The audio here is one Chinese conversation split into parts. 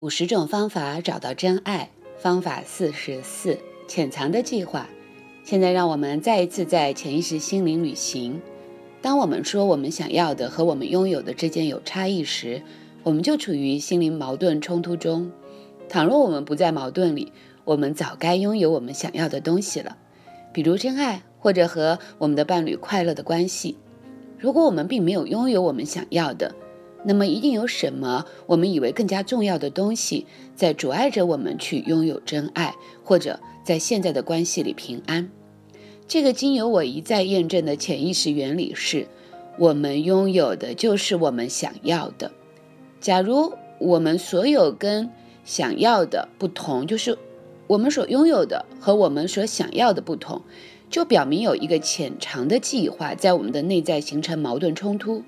五十种方法找到真爱，方法四十四：潜藏的计划。现在让我们再一次在潜意识心灵旅行。当我们说我们想要的和我们拥有的之间有差异时，我们就处于心灵矛盾冲突中。倘若我们不在矛盾里，我们早该拥有我们想要的东西了，比如真爱，或者和我们的伴侣快乐的关系。如果我们并没有拥有我们想要的，那么一定有什么我们以为更加重要的东西在阻碍着我们去拥有真爱，或者在现在的关系里平安。这个经由我一再验证的潜意识原理是：我们拥有的就是我们想要的。假如我们所有跟想要的不同，就是我们所拥有的和我们所想要的不同，就表明有一个潜藏的计划在我们的内在形成矛盾冲突。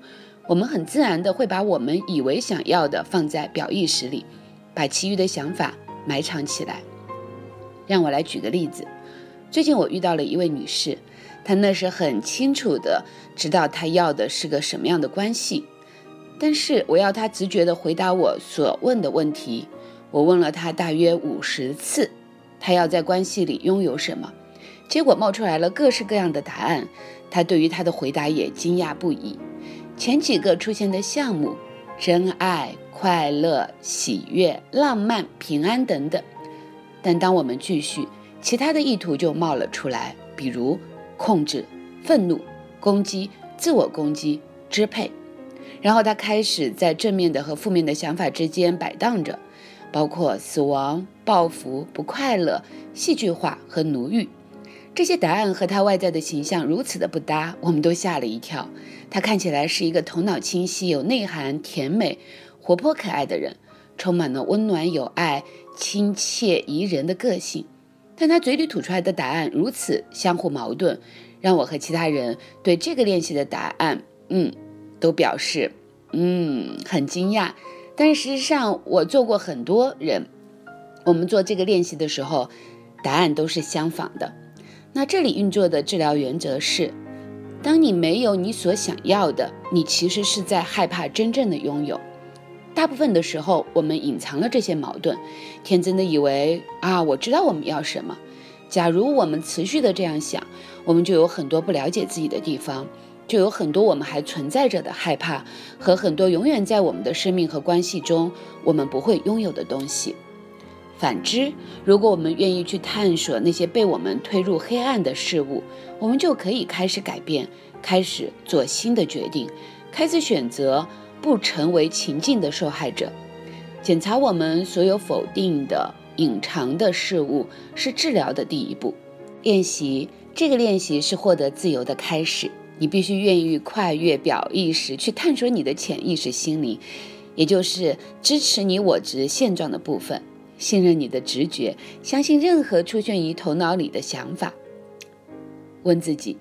我们很自然的会把我们以为想要的放在表意识里，把其余的想法埋藏起来。让我来举个例子。最近我遇到了一位女士，她那时很清楚的知道她要的是个什么样的关系，但是我要她直觉的回答我所问的问题。我问了她大约五十次，她要在关系里拥有什么，结果冒出来了各式各样的答案。她对于她的回答也惊讶不已。前几个出现的项目，真爱、快乐、喜悦、浪漫、平安等等，但当我们继续，其他的意图就冒了出来，比如控制、愤怒、攻击、自我攻击、支配。然后他开始在正面的和负面的想法之间摆荡着，包括死亡、报复、不快乐、戏剧化和奴役。这些答案和他外在的形象如此的不搭，我们都吓了一跳。他看起来是一个头脑清晰、有内涵、甜美、活泼可爱的人，充满了温暖有爱、亲切宜人的个性。但他嘴里吐出来的答案如此相互矛盾，让我和其他人对这个练习的答案，嗯，都表示，嗯，很惊讶。但是实上，我做过很多人，我们做这个练习的时候，答案都是相仿的。那这里运作的治疗原则是：当你没有你所想要的，你其实是在害怕真正的拥有。大部分的时候，我们隐藏了这些矛盾，天真的以为啊，我知道我们要什么。假如我们持续的这样想，我们就有很多不了解自己的地方，就有很多我们还存在着的害怕和很多永远在我们的生命和关系中我们不会拥有的东西。反之，如果我们愿意去探索那些被我们推入黑暗的事物，我们就可以开始改变，开始做新的决定，开始选择不成为情境的受害者。检查我们所有否定的、隐藏的事物，是治疗的第一步。练习这个练习是获得自由的开始。你必须愿意跨越表意识，去探索你的潜意识心灵，也就是支持你我执现状的部分。信任你的直觉，相信任何出现于头脑里的想法。问自己：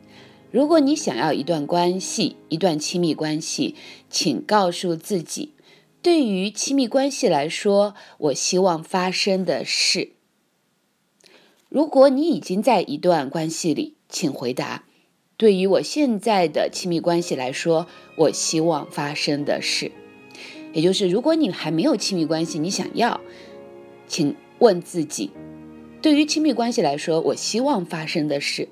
如果你想要一段关系，一段亲密关系，请告诉自己，对于亲密关系来说，我希望发生的事。如果你已经在一段关系里，请回答：对于我现在的亲密关系来说，我希望发生的事。也就是，如果你还没有亲密关系，你想要。请问自己，对于亲密关系来说，我希望发生的事。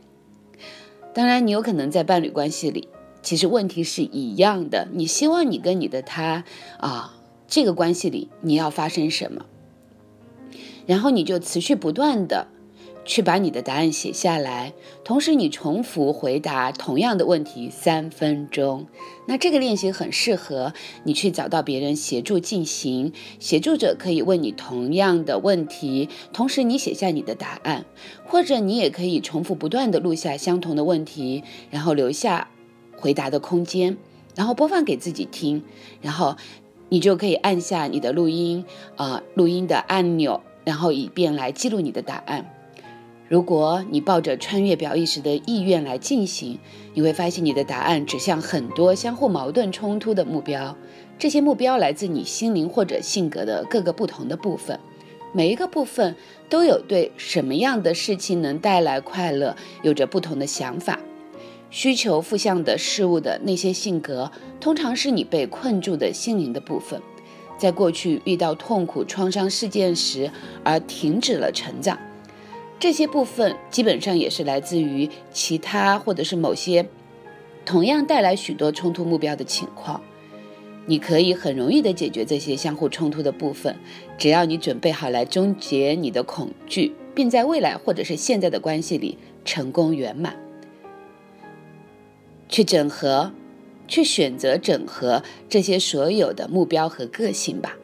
当然，你有可能在伴侣关系里，其实问题是一样的。你希望你跟你的他啊，这个关系里你要发生什么？然后你就持续不断的。去把你的答案写下来，同时你重复回答同样的问题三分钟。那这个练习很适合你去找到别人协助进行，协助者可以问你同样的问题，同时你写下你的答案，或者你也可以重复不断的录下相同的问题，然后留下回答的空间，然后播放给自己听，然后你就可以按下你的录音啊录音的按钮，然后以便来记录你的答案。如果你抱着穿越表意识的意愿来进行，你会发现你的答案指向很多相互矛盾冲突的目标。这些目标来自你心灵或者性格的各个不同的部分，每一个部分都有对什么样的事情能带来快乐有着不同的想法。需求负向的事物的那些性格，通常是你被困住的心灵的部分。在过去遇到痛苦创伤事件时而停止了成长。这些部分基本上也是来自于其他或者是某些同样带来许多冲突目标的情况。你可以很容易地解决这些相互冲突的部分，只要你准备好来终结你的恐惧，并在未来或者是现在的关系里成功圆满。去整合，去选择整合这些所有的目标和个性吧。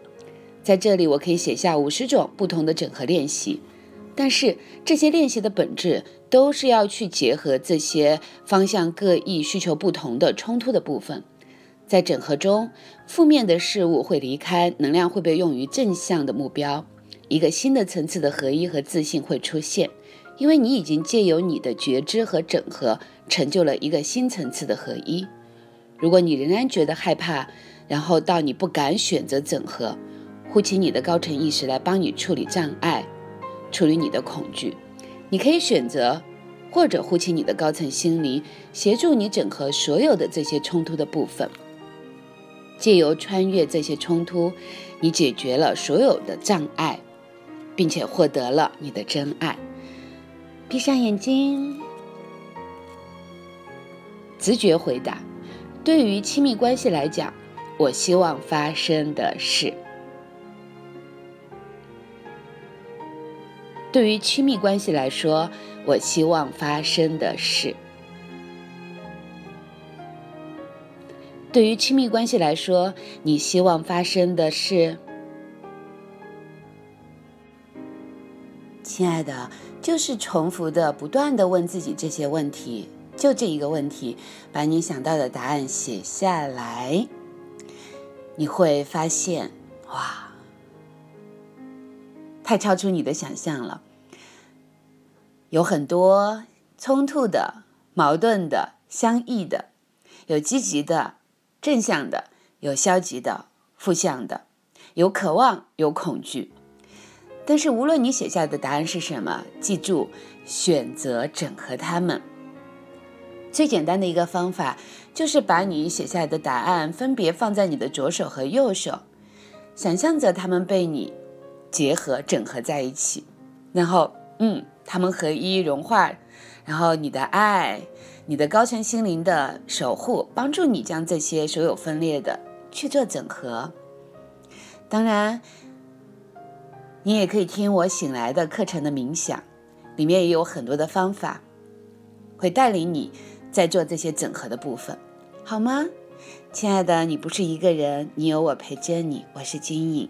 在这里，我可以写下五十种不同的整合练习。但是这些练习的本质都是要去结合这些方向各异、需求不同的冲突的部分，在整合中，负面的事物会离开，能量会被用于正向的目标，一个新的层次的合一和自信会出现，因为你已经借由你的觉知和整合，成就了一个新层次的合一。如果你仍然觉得害怕，然后到你不敢选择整合，呼请你的高层意识来帮你处理障碍。处理你的恐惧，你可以选择，或者呼起你的高层心灵，协助你整合所有的这些冲突的部分。借由穿越这些冲突，你解决了所有的障碍，并且获得了你的真爱。闭上眼睛，直觉回答：对于亲密关系来讲，我希望发生的是。对于亲密关系来说，我希望发生的是；对于亲密关系来说，你希望发生的是。亲爱的，就是重复的、不断的问自己这些问题，就这一个问题，把你想到的答案写下来，你会发现，哇，太超出你的想象了。有很多冲突的、矛盾的、相异的，有积极的、正向的，有消极的、负向的，有渴望，有恐惧。但是无论你写下的答案是什么，记住选择整合它们。最简单的一个方法就是把你写下来的答案分别放在你的左手和右手，想象着它们被你结合、整合在一起，然后，嗯。他们合一融化，然后你的爱，你的高层心灵的守护，帮助你将这些所有分裂的去做整合。当然，你也可以听我醒来的课程的冥想，里面也有很多的方法，会带领你在做这些整合的部分，好吗？亲爱的，你不是一个人，你有我陪着你，我是金颖。